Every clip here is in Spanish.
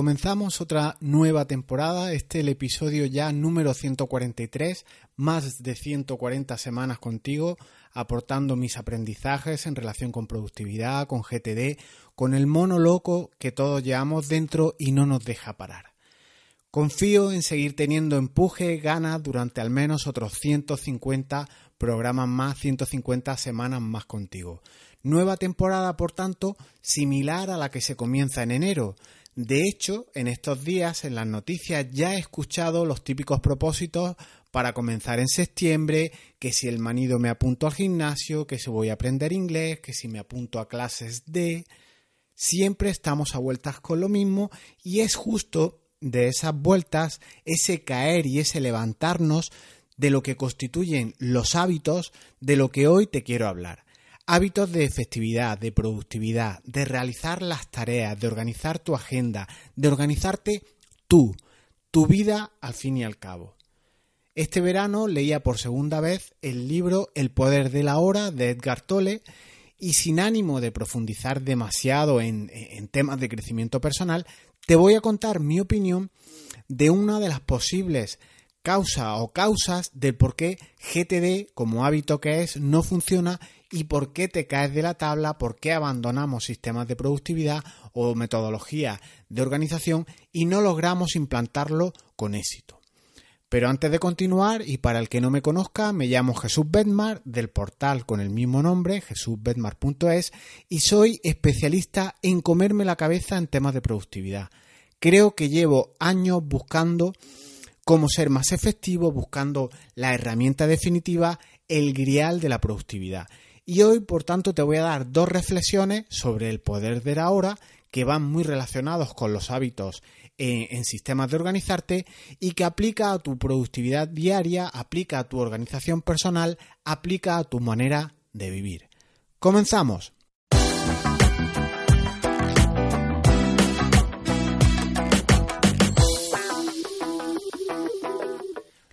Comenzamos otra nueva temporada, este es el episodio ya número 143, más de 140 semanas contigo, aportando mis aprendizajes en relación con productividad, con GTD, con el mono loco que todos llevamos dentro y no nos deja parar. Confío en seguir teniendo empuje, ganas durante al menos otros 150 programas más, 150 semanas más contigo. Nueva temporada, por tanto, similar a la que se comienza en enero. De hecho, en estos días en las noticias ya he escuchado los típicos propósitos para comenzar en septiembre, que si el manido me apunto al gimnasio, que si voy a aprender inglés, que si me apunto a clases de... Siempre estamos a vueltas con lo mismo y es justo de esas vueltas, ese caer y ese levantarnos de lo que constituyen los hábitos de lo que hoy te quiero hablar. Hábitos de efectividad, de productividad, de realizar las tareas, de organizar tu agenda, de organizarte tú, tu vida al fin y al cabo. Este verano leía por segunda vez el libro El poder de la hora de Edgar Tolle y sin ánimo de profundizar demasiado en, en temas de crecimiento personal, te voy a contar mi opinión de una de las posibles causas o causas del por qué GTD, como hábito que es, no funciona y por qué te caes de la tabla, por qué abandonamos sistemas de productividad o metodología de organización y no logramos implantarlo con éxito. Pero antes de continuar, y para el que no me conozca, me llamo Jesús Bedmar del portal con el mismo nombre, jesúsbedmar.es, y soy especialista en comerme la cabeza en temas de productividad. Creo que llevo años buscando cómo ser más efectivo, buscando la herramienta definitiva, el grial de la productividad. Y hoy, por tanto, te voy a dar dos reflexiones sobre el poder de la hora que van muy relacionados con los hábitos en, sistemas de organizarte y que aplica a tu productividad diaria, aplica a tu organización personal, aplica a tu manera de vivir. Comenzamos.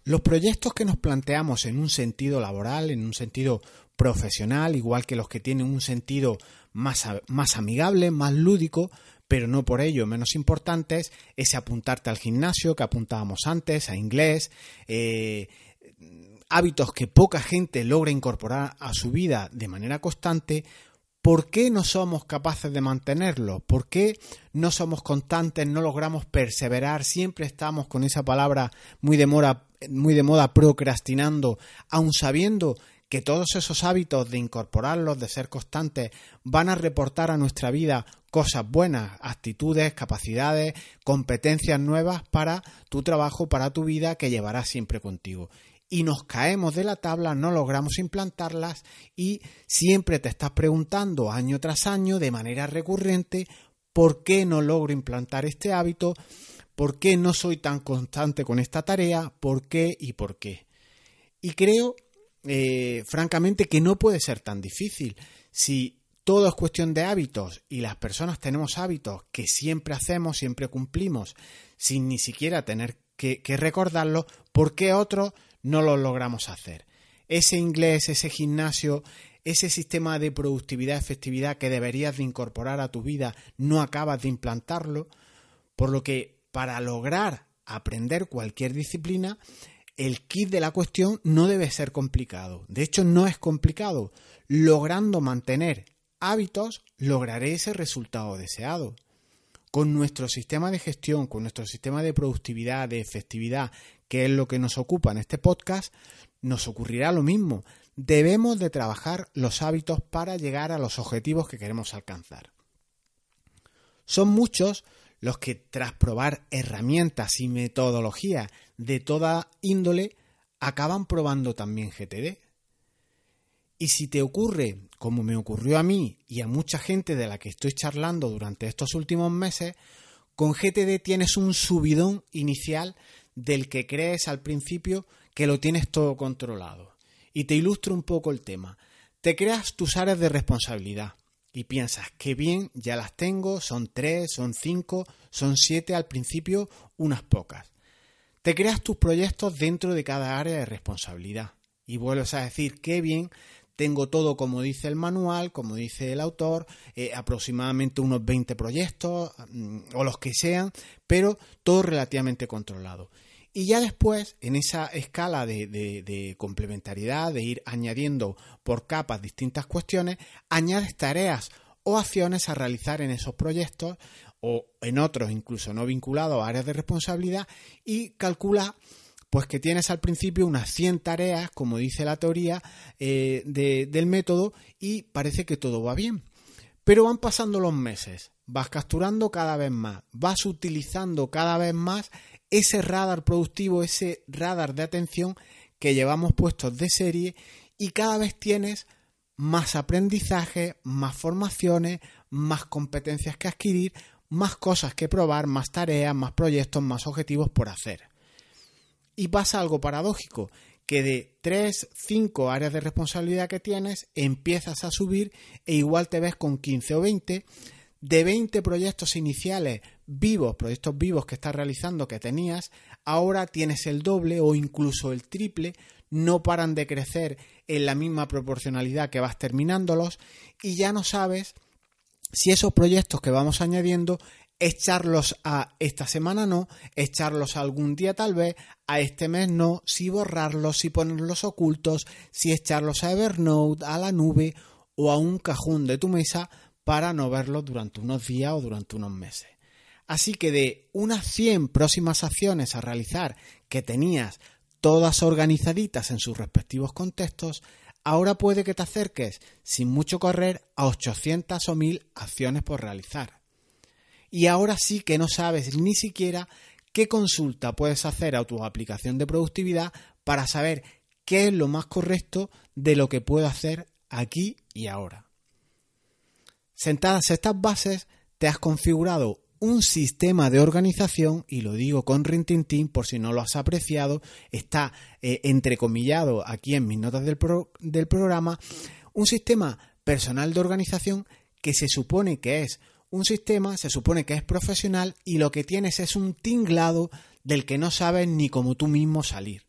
Los proyectos que nos planteamos en un sentido laboral, en un sentido profesional, igual que los que tienen un sentido más, más amigable, más lúdico, pero no por ello menos importantes, ese apuntarte al gimnasio que apuntábamos antes, a inglés, eh, hábitos que poca gente logra incorporar a su vida de manera constante, ¿por qué no somos capaces de mantenerlo? ¿Por qué no somos constantes, no logramos perseverar? Siempre estamos con esa palabra muy de moda, muy de moda procrastinando, aun sabiendo que todos esos hábitos de incorporarlos, de ser constantes, van a reportar a nuestra vida cosas buenas, actitudes, capacidades, competencias nuevas para tu trabajo, para tu vida que llevarás siempre contigo. Y nos caemos de la tabla, no logramos implantarlas y siempre te estás preguntando año tras año de manera recurrente por qué no logro implantar este hábito, por qué no soy tan constante con esta tarea, por qué y por qué. Y creo eh, francamente, que no puede ser tan difícil. Si todo es cuestión de hábitos y las personas tenemos hábitos que siempre hacemos, siempre cumplimos, sin ni siquiera tener que, recordarlo, ¿por qué otros no lo logramos hacer? Ese inglés, ese gimnasio, ese sistema de productividad, efectividad que deberías de incorporar a tu vida, no acabas de implantarlo, por lo que para lograr aprender cualquier disciplina el kit de la cuestión no debe ser complicado. De hecho, no es complicado. Logrando mantener hábitos, lograré ese resultado deseado. Con nuestro sistema de gestión, con nuestro sistema de productividad, de efectividad, que es lo que nos ocupa en este podcast, nos ocurrirá lo mismo. Debemos de trabajar los hábitos para llegar a los objetivos que queremos alcanzar. Son muchos los que tras probar herramientas y metodologías de toda índole acaban probando también GTD. Y si te ocurre, como me ocurrió a mí y a mucha gente de la que estoy charlando durante estos últimos meses, con GTD tienes un subidón inicial del que crees al principio que lo tienes todo controlado. Y te ilustro un poco el tema. Te creas tus áreas de responsabilidad y piensas, qué bien, ya las tengo, son tres, son cinco, son siete al principio, unas pocas. Te creas tus proyectos dentro de cada área de responsabilidad y vuelves a decir, qué bien, tengo todo como dice el manual, como dice el autor, eh, aproximadamente unos 20 proyectos mm, o los que sean, pero todo relativamente controlado. Y ya después, en esa escala de, complementariedad, de ir añadiendo por capas distintas cuestiones, añades tareas o acciones a realizar en esos proyectos o en otros incluso no vinculados a áreas de responsabilidad y calcula pues que tienes al principio unas 100 tareas, como dice la teoría eh, del método, y parece que todo va bien. Pero van pasando los meses, vas capturando cada vez más, vas utilizando cada vez más ese radar productivo, ese radar de atención que llevamos puestos de serie y cada vez tienes más aprendizaje, más formaciones, más competencias que adquirir, más cosas que probar, más tareas, más proyectos, más objetivos por hacer. Y pasa algo paradójico, que de 3, 5 áreas de responsabilidad que tienes, empiezas a subir e igual te ves con 15 o 20 de 20 proyectos iniciales vivos, proyectos vivos que estás realizando que tenías, ahora tienes el doble o incluso el triple, no paran de crecer en la misma proporcionalidad que vas terminándolos y ya no sabes si esos proyectos que vamos añadiendo echarlos a esta semana no, echarlos algún día tal vez, a este mes no, si borrarlos, si ponerlos ocultos, si echarlos a Evernote, a la nube o a un cajón de tu mesa para no verlos durante unos días o durante unos meses. Así que de unas 100 próximas acciones a realizar que tenías todas organizaditas en sus respectivos contextos, ahora puede que te acerques sin mucho correr a 800 o 1000 acciones por realizar. Y ahora sí que no sabes ni siquiera qué consulta puedes hacer a tu aplicación de productividad para saber qué es lo más correcto de lo que puedo hacer aquí y ahora. Sentadas estas bases, te has configurado un sistema de organización, y lo digo con rintintín por si no lo has apreciado, está eh, entrecomillado aquí en mis notas del, del programa, un sistema personal de organización que se supone que es un sistema, se supone que es profesional y lo que tienes es un tinglado del que no sabes ni cómo tú mismo salir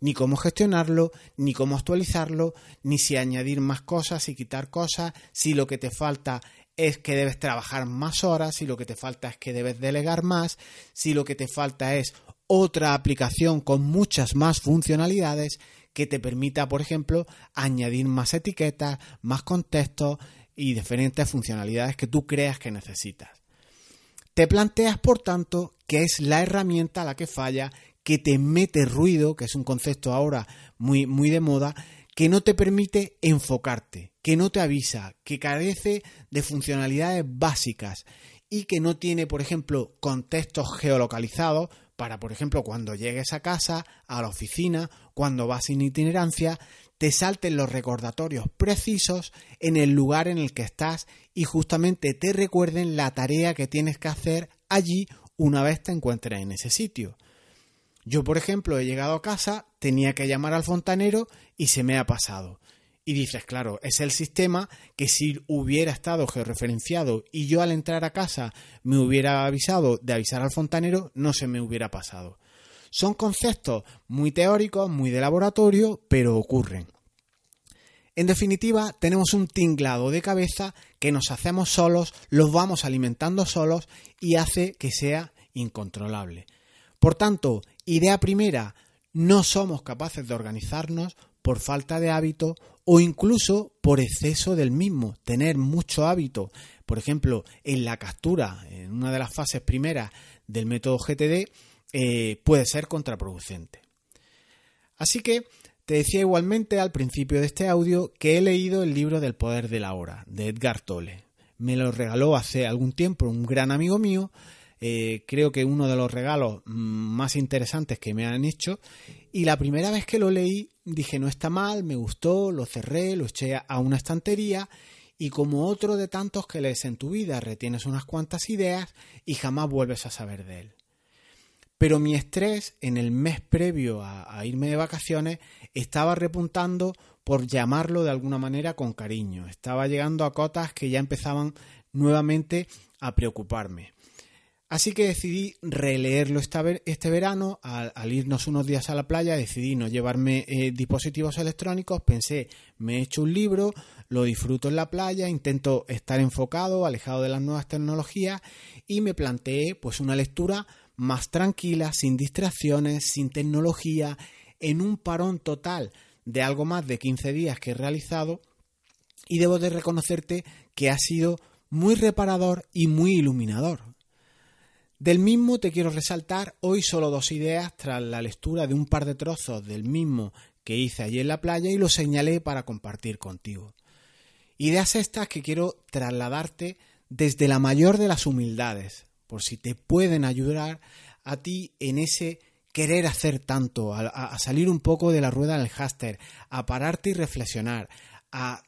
ni cómo gestionarlo, ni cómo actualizarlo, ni si añadir más cosas y quitar cosas, si lo que te falta es que debes trabajar más horas, si lo que te falta es que debes delegar más, si lo que te falta es otra aplicación con muchas más funcionalidades que te permita, por ejemplo, añadir más etiquetas, más contextos y diferentes funcionalidades que tú creas que necesitas. Te planteas, por tanto, que es la herramienta la que falla que te mete ruido, que es un concepto ahora muy, muy de moda, que no te permite enfocarte, que no te avisa, que carece de funcionalidades básicas y que no tiene, por ejemplo, contextos geolocalizados para, por ejemplo, cuando llegues a casa, a la oficina, cuando vas sin itinerancia, te salten los recordatorios precisos en el lugar en el que estás y justamente te recuerden la tarea que tienes que hacer allí una vez te encuentres en ese sitio. Yo, por ejemplo, he llegado a casa, tenía que llamar al fontanero y se me ha pasado. Y dices, claro, es el sistema que si hubiera estado georreferenciado y yo al entrar a casa me hubiera avisado de avisar al fontanero, no se me hubiera pasado. Son conceptos muy teóricos, muy de laboratorio, pero ocurren. En definitiva, tenemos un tinglado de cabeza que nos hacemos solos, los vamos alimentando solos y hace que sea incontrolable. Por tanto, idea primera, no somos capaces de organizarnos por falta de hábito o incluso por exceso del mismo, tener mucho hábito. Por ejemplo, en la captura, en una de las fases primeras del método GTD, eh, puede ser contraproducente. Así que te decía igualmente al principio de este audio que he leído el libro del poder de la hora, de Edgar Tolle. Me lo regaló hace algún tiempo un gran amigo mío eh, creo que uno de los regalos mm, más interesantes que me han hecho. Y la primera vez que lo leí dije, no está mal, me gustó, lo cerré, lo eché a una estantería y como otro de tantos que lees en tu vida, retienes unas cuantas ideas y jamás vuelves a saber de él. Pero mi estrés en el mes previo a, a irme de vacaciones estaba repuntando por llamarlo de alguna manera con cariño. Estaba llegando a cotas que ya empezaban nuevamente a preocuparme. Así que decidí releerlo este verano. Al, irnos unos días a la playa, decidí no llevarme eh, dispositivos electrónicos. Pensé, me he hecho un libro, lo disfruto en la playa, intento estar enfocado, alejado de las nuevas tecnologías y me planteé pues una lectura más tranquila, sin distracciones, sin tecnología, en un parón total de algo más de 15 días que he realizado y debo de reconocerte que ha sido muy reparador y muy iluminador. Del mismo te quiero resaltar hoy solo dos ideas tras la lectura de un par de trozos del mismo que hice allí en la playa y lo señalé para compartir contigo. Ideas estas que quiero trasladarte desde la mayor de las humildades, por si te pueden ayudar a ti en ese querer hacer tanto, a, salir un poco de la rueda del háster, a pararte y reflexionar, a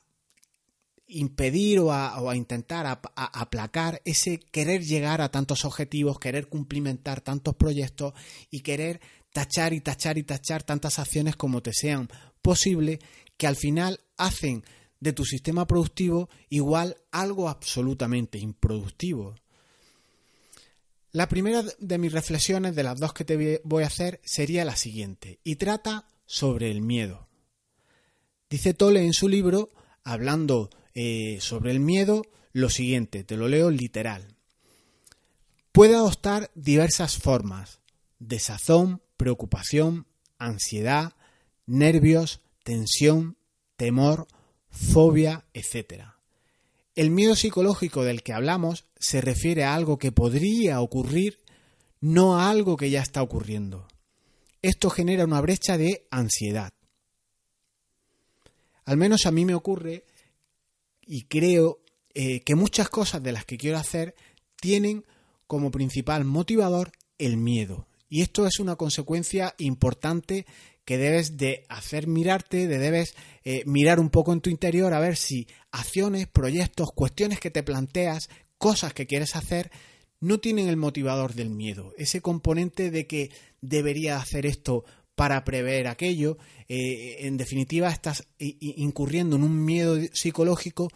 impedir o a, intentar aplacar ese querer llegar a tantos objetivos, querer cumplimentar tantos proyectos y querer tachar y tachar y tachar tantas acciones como te sean posible, que al final hacen de tu sistema productivo igual algo absolutamente improductivo. La primera de mis reflexiones, de las dos que te voy a hacer, sería la siguiente, y trata sobre el miedo. Dice Tole en su libro, hablando eh, sobre el miedo lo siguiente, te lo leo literal. Puede adoptar diversas formas, desazón, preocupación, ansiedad, nervios, tensión, temor, fobia, etc. El miedo psicológico del que hablamos se refiere a algo que podría ocurrir, no a algo que ya está ocurriendo. Esto genera una brecha de ansiedad. Al menos a mí me ocurre y creo eh, que muchas cosas de las que quiero hacer tienen como principal motivador el miedo. Y esto es una consecuencia importante que debes de hacer mirarte, de debes eh, mirar un poco en tu interior a ver si acciones, proyectos, cuestiones que te planteas, cosas que quieres hacer, no tienen el motivador del miedo, ese componente de que debería hacer esto para prever aquello. Eh, en definitiva, estás incurriendo en un miedo psicológico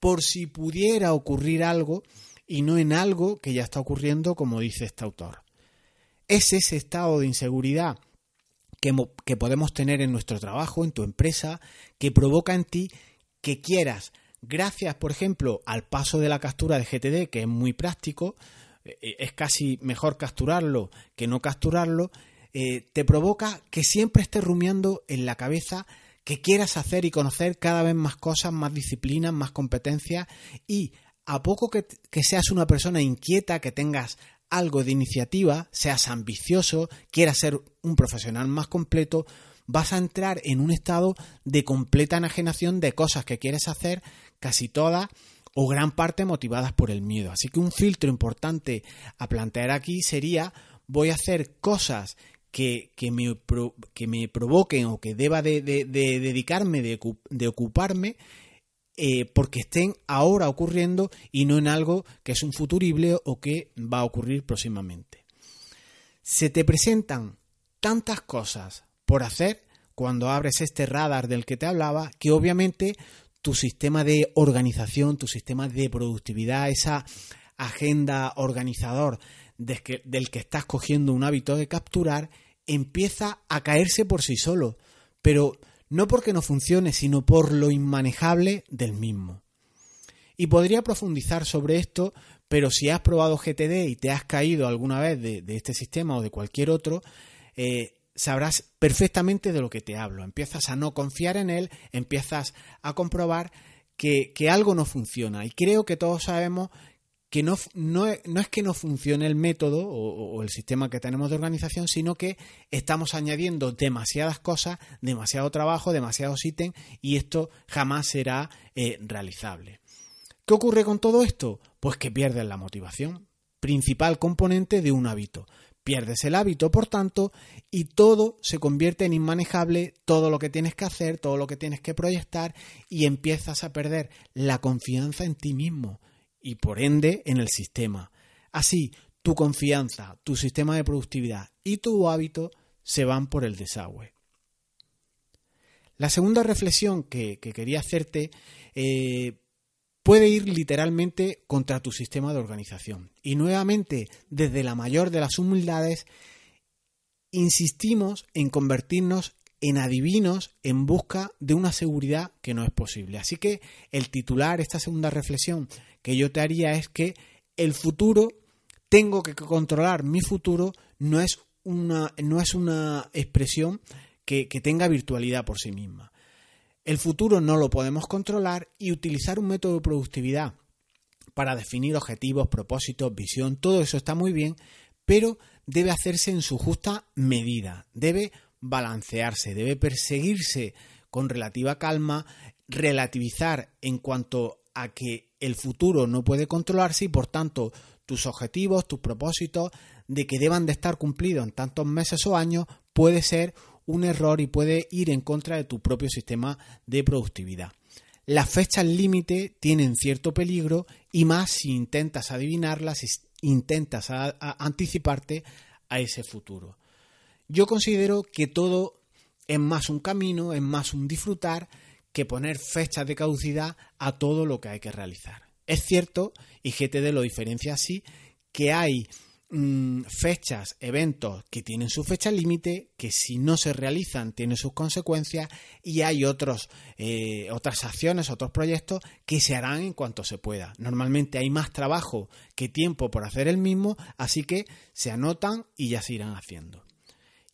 por si pudiera ocurrir algo y no en algo que ya está ocurriendo, como dice este autor. Es ese estado de inseguridad que, que podemos tener en nuestro trabajo, en tu empresa, que provoca en ti que quieras, gracias, por ejemplo, al paso de la captura de GTD, que es muy práctico, eh, es casi mejor capturarlo que no capturarlo, eh, te provoca que siempre estés rumiando en la cabeza que quieras hacer y conocer cada vez más cosas, más disciplinas, más competencias y a poco que, que seas una persona inquieta, que tengas algo de iniciativa, seas ambicioso, quieras ser un profesional más completo, vas a entrar en un estado de completa enajenación de cosas que quieres hacer, casi todas o gran parte motivadas por el miedo. Así que un filtro importante a plantear aquí sería voy a hacer cosas que, me, que me provoquen o que deba de, dedicarme, de, ocuparme, eh, porque estén ahora ocurriendo y no en algo que es un futurible o que va a ocurrir próximamente. Se te presentan tantas cosas por hacer cuando abres este radar del que te hablaba que obviamente tu sistema de organización, tu sistema de productividad, esa agenda organizador del que estás cogiendo un hábito de capturar, empieza a caerse por sí solo, pero no porque no funcione, sino por lo inmanejable del mismo. Y podría profundizar sobre esto, pero si has probado GTD y te has caído alguna vez de, este sistema o de cualquier otro, eh, sabrás perfectamente de lo que te hablo. Empiezas a no confiar en él, empiezas a comprobar que, que algo no funciona. Y creo que todos sabemos que no, no, es que no funcione el método o, el sistema que tenemos de organización, sino que estamos añadiendo demasiadas cosas, demasiado trabajo, demasiados ítems y esto jamás será eh, realizable. ¿Qué ocurre con todo esto? Pues que pierdes la motivación, principal componente de un hábito. Pierdes el hábito, por tanto, y todo se convierte en inmanejable, todo lo que tienes que hacer, todo lo que tienes que proyectar, y empiezas a perder la confianza en ti mismo y por ende en el sistema. Así, tu confianza, tu sistema de productividad y tu hábito se van por el desagüe. La segunda reflexión que, quería hacerte eh, puede ir literalmente contra tu sistema de organización. Y nuevamente, desde la mayor de las humildades, insistimos en convertirnos en adivinos en busca de una seguridad que no es posible. Así que el titular, esta segunda reflexión que yo te haría es que el futuro, tengo que controlar mi futuro, no es una, no es una expresión que, que tenga virtualidad por sí misma. El futuro no lo podemos controlar y utilizar un método de productividad para definir objetivos, propósitos, visión, todo eso está muy bien, pero debe hacerse en su justa medida, debe balancearse, debe perseguirse con relativa calma, relativizar en cuanto a que el futuro no puede controlarse y por tanto tus objetivos, tus propósitos de que deban de estar cumplidos en tantos meses o años puede ser un error y puede ir en contra de tu propio sistema de productividad. Las fechas límite tienen cierto peligro y más si intentas adivinarlas, si intentas anticiparte a ese futuro. Yo considero que todo es más un camino, es más un disfrutar que poner fechas de caducidad a todo lo que hay que realizar. Es cierto, y GTD lo diferencia así, que hay Mm, fechas, eventos que tienen su fecha límite, que si no se realizan tienen sus consecuencias y hay otros, eh, otras acciones, otros proyectos que se harán en cuanto se pueda. Normalmente hay más trabajo que tiempo por hacer el mismo, así que se anotan y ya se irán haciendo.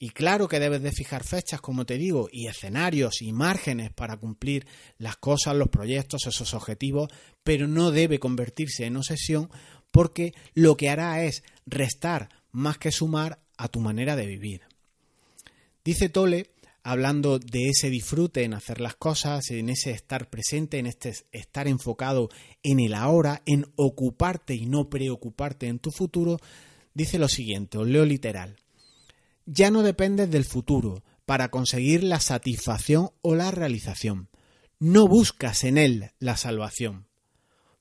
Y claro que debes de fijar fechas, como te digo, y escenarios y márgenes para cumplir las cosas, los proyectos, esos objetivos, pero no debe convertirse en obsesión porque lo que hará es restar más que sumar a tu manera de vivir. Dice Tole, hablando de ese disfrute en hacer las cosas, en ese estar presente, en este estar enfocado en el ahora, en ocuparte y no preocuparte en tu futuro, dice lo siguiente, os leo literal. Ya no dependes del futuro para conseguir la satisfacción o la realización. No buscas en él la salvación.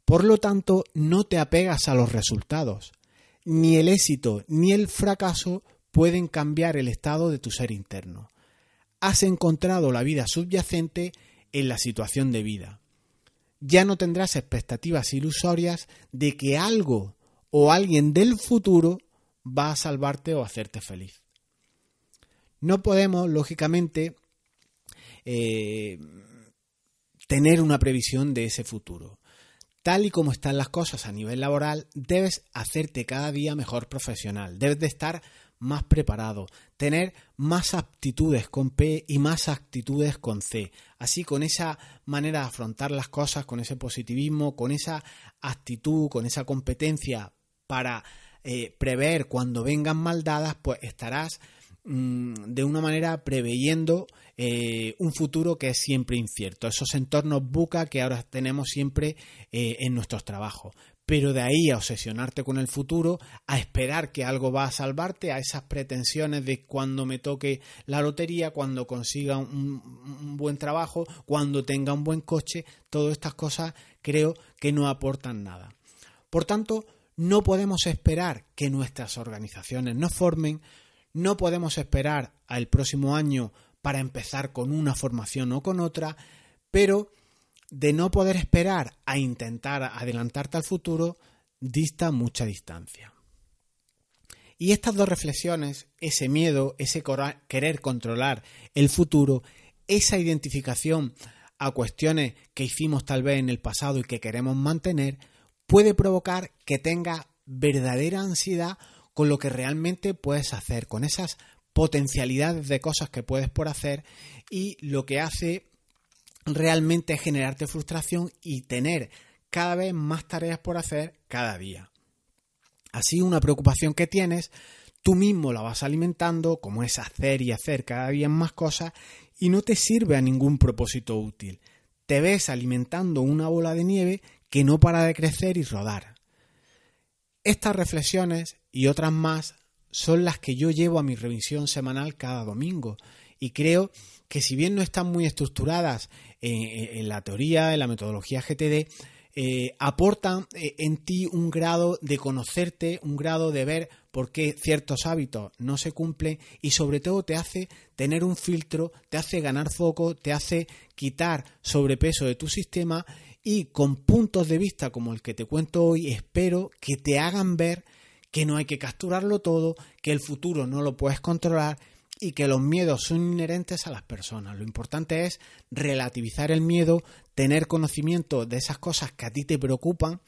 Por lo tanto, no te apegas a los resultados. Ni el éxito ni el fracaso pueden cambiar el estado de tu ser interno. Has encontrado la vida subyacente en la situación de vida. Ya no tendrás expectativas ilusorias de que algo o alguien del futuro va a salvarte o hacerte feliz. No podemos, lógicamente, eh, tener una previsión de ese futuro tal y como están las cosas a nivel laboral, debes hacerte cada día mejor profesional, debes de estar más preparado, tener más aptitudes con P y más actitudes con C. Así con esa manera de afrontar las cosas, con ese positivismo, con esa actitud, con esa competencia para eh, prever cuando vengan mal dadas, pues estarás mm, de una manera preveyendo eh, un futuro que es siempre incierto, esos entornos buca que ahora tenemos siempre eh, en nuestros trabajos. Pero de ahí a obsesionarte con el futuro, a esperar que algo va a salvarte, a esas pretensiones de cuando me toque la lotería, cuando consiga un, un buen trabajo, cuando tenga un buen coche, todas estas cosas creo que no aportan nada. Por tanto, no podemos esperar que nuestras organizaciones nos formen, no podemos esperar al próximo año para empezar con una formación o con otra, pero de no poder esperar a intentar adelantarte al futuro, dista mucha distancia. Y estas dos reflexiones, ese miedo, ese querer controlar el futuro, esa identificación a cuestiones que hicimos tal vez en el pasado y que queremos mantener, puede provocar que tenga verdadera ansiedad con lo que realmente puedes hacer, con esas potencialidades de cosas que puedes por hacer y lo que hace realmente es generarte frustración y tener cada vez más tareas por hacer cada día. Así una preocupación que tienes, tú mismo la vas alimentando, como es hacer y hacer cada día más cosas, y no te sirve a ningún propósito útil. Te ves alimentando una bola de nieve que no para de crecer y rodar. Estas reflexiones y otras más son las que yo llevo a mi revisión semanal cada domingo. Y creo que si bien no están muy estructuradas en, la teoría, en la metodología GTD, eh, aportan eh, en ti un grado de conocerte, un grado de ver por qué ciertos hábitos no se cumplen y sobre todo te hace tener un filtro, te hace ganar foco, te hace quitar sobrepeso de tu sistema y con puntos de vista como el que te cuento hoy espero que te hagan ver que no hay que capturarlo todo, que el futuro no lo puedes controlar y que los miedos son inherentes a las personas. Lo importante es relativizar el miedo, tener conocimiento de esas cosas que a ti te preocupan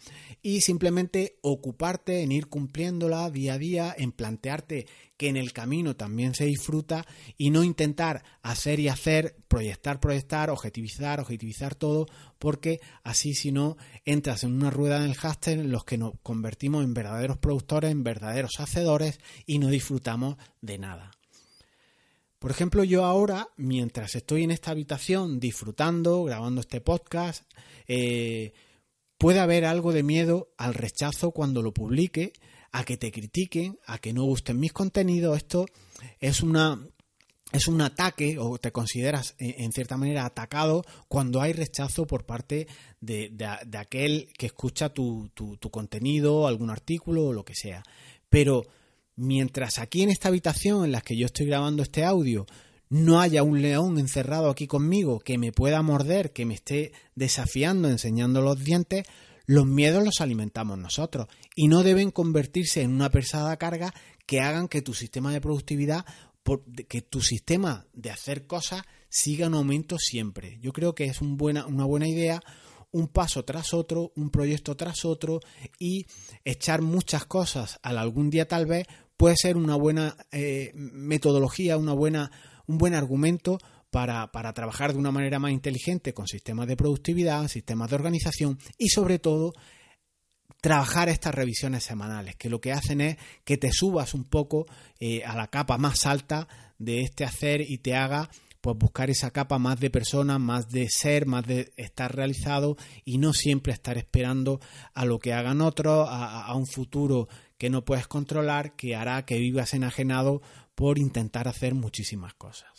y simplemente ocuparte en ir cumpliéndola día a día, en plantearte que en el camino también se disfruta y no intentar hacer y hacer, proyectar, proyectar, objetivizar, objetivizar todo, porque así si no entras en una rueda del háster en los que nos convertimos en verdaderos productores, en verdaderos hacedores y no disfrutamos de nada. Por ejemplo, yo ahora, mientras estoy en esta habitación disfrutando, grabando este podcast, eh, puede haber algo de miedo al rechazo cuando lo publique, a que te critiquen, a que no gusten mis contenidos. Esto es una es un ataque o te consideras en cierta manera atacado cuando hay rechazo por parte de, aquel que escucha tu, tu, tu, contenido, algún artículo o lo que sea. Pero mientras aquí en esta habitación en la que yo estoy grabando este audio no haya un león encerrado aquí conmigo que me pueda morder, que me esté desafiando, enseñando los dientes, los miedos los alimentamos nosotros y no deben convertirse en una pesada carga que hagan que tu sistema de productividad, que tu sistema de hacer cosas siga en aumento siempre. Yo creo que es una buena idea un paso tras otro, un proyecto tras otro y echar muchas cosas al algún día tal vez puede ser una buena eh, metodología, una buena, un buen argumento para, para, trabajar de una manera más inteligente con sistemas de productividad, sistemas de organización y sobre todo trabajar estas revisiones semanales, que lo que hacen es que te subas un poco eh, a la capa más alta de este hacer y te haga pues buscar esa capa más de persona, más de ser, más de estar realizado y no siempre estar esperando a lo que hagan otros, a, un futuro que no puedes controlar, que hará que vivas enajenado por intentar hacer muchísimas cosas.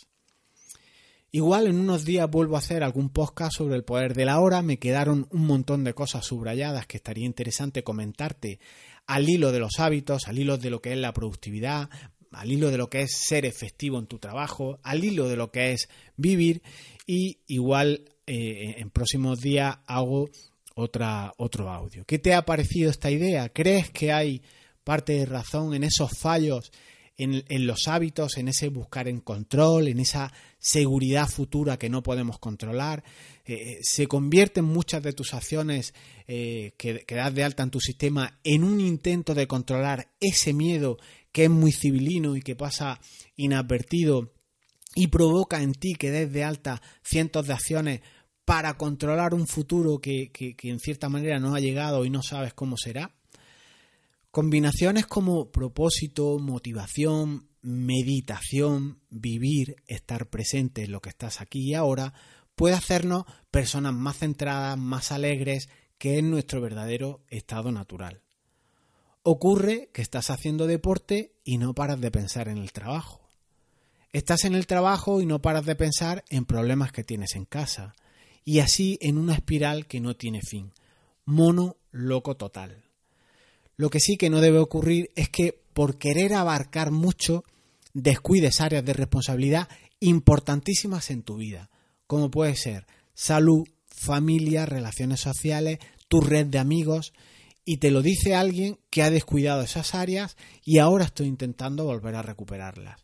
Igual en unos días vuelvo a hacer algún podcast sobre el poder de la hora, me quedaron un montón de cosas subrayadas que estaría interesante comentarte al hilo de los hábitos, al hilo de lo que es la productividad, al hilo de lo que es ser efectivo en tu trabajo, al hilo de lo que es vivir y igual eh, en próximos días hago otro audio. ¿Qué te ha parecido esta idea? ¿Crees que hay parte de razón en esos fallos, en, los hábitos, en ese buscar en control, en esa seguridad futura que no podemos controlar? Eh, eh, ¿Se convierten muchas de tus acciones que, que das de alta en tu sistema en un intento de controlar ese miedo que es muy civilino y que pasa inadvertido y provoca en ti que des de alta cientos de acciones para controlar un futuro que, en cierta manera no ha llegado y no sabes cómo será. Combinaciones como propósito, motivación, meditación, vivir, estar presente en lo que estás aquí y ahora, puede hacernos personas más centradas, más alegres, que es nuestro verdadero estado natural. Ocurre que estás haciendo deporte y no paras de pensar en el trabajo. Estás en el trabajo y no paras de pensar en problemas que tienes en casa. Y así en una espiral que no tiene fin. Mono loco total. Lo que sí que no debe ocurrir es que por querer abarcar mucho descuides áreas de responsabilidad importantísimas en tu vida, como puede ser salud, familia, relaciones sociales, tu red de amigos, y te lo dice alguien que ha descuidado esas áreas y ahora estoy intentando volver a recuperarlas.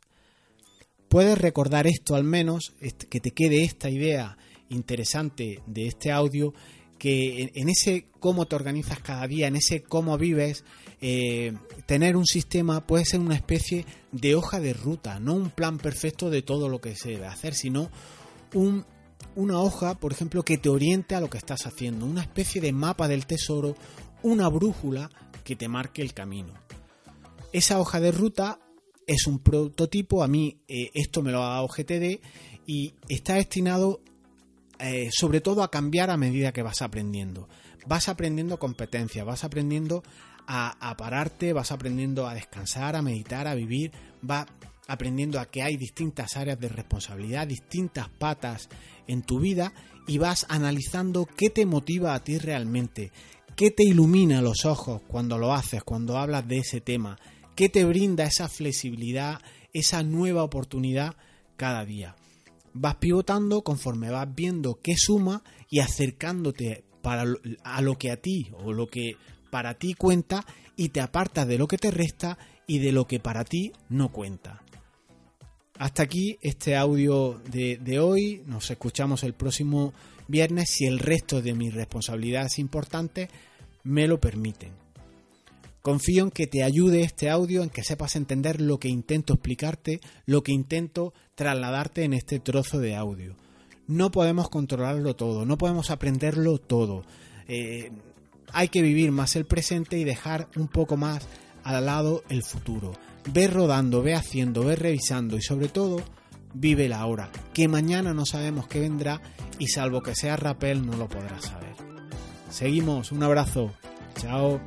Puedes recordar esto al menos, que te quede esta idea interesante de este audio, que en ese cómo te organizas cada día, en ese cómo vives, eh, tener un sistema puede ser una especie de hoja de ruta, no un plan perfecto de todo lo que se debe hacer, sino un, una hoja, por ejemplo, que te oriente a lo que estás haciendo, una especie de mapa del tesoro, una brújula que te marque el camino. Esa hoja de ruta es un prototipo, a mí eh, esto me lo ha dado GTD y está destinado eh, sobre todo a cambiar a medida que vas aprendiendo. Vas aprendiendo competencias, vas aprendiendo a, a, pararte, vas aprendiendo a descansar, a meditar, a vivir, vas aprendiendo a que hay distintas áreas de responsabilidad, distintas patas en tu vida y vas analizando qué te motiva a ti realmente, ¿Qué te ilumina los ojos cuando lo haces, cuando hablas de ese tema? ¿Qué te brinda esa flexibilidad, esa nueva oportunidad cada día? Vas pivotando conforme vas viendo qué suma y acercándote para a lo que a ti o lo que para ti cuenta y te apartas de lo que te resta y de lo que para ti no cuenta. Hasta aquí este audio de hoy. Nos escuchamos el próximo viernes si el resto de mis responsabilidades importantes me lo permiten. Confío en que te ayude este audio, en que sepas entender lo que intento explicarte, lo que intento trasladarte en este trozo de audio. No podemos controlarlo todo, no podemos aprenderlo todo. Eh, hay que vivir más el presente y dejar un poco más al lado el futuro. Ve rodando, ve haciendo, ve revisando y sobre todo vive la hora, que mañana no sabemos qué vendrá y salvo que sea rapel no lo podrás saber. Seguimos, un abrazo, chao.